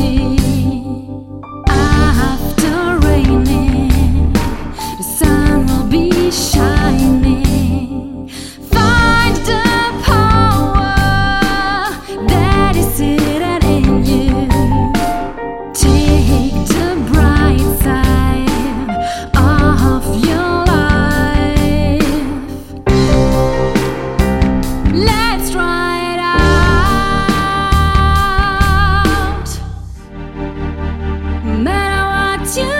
see. You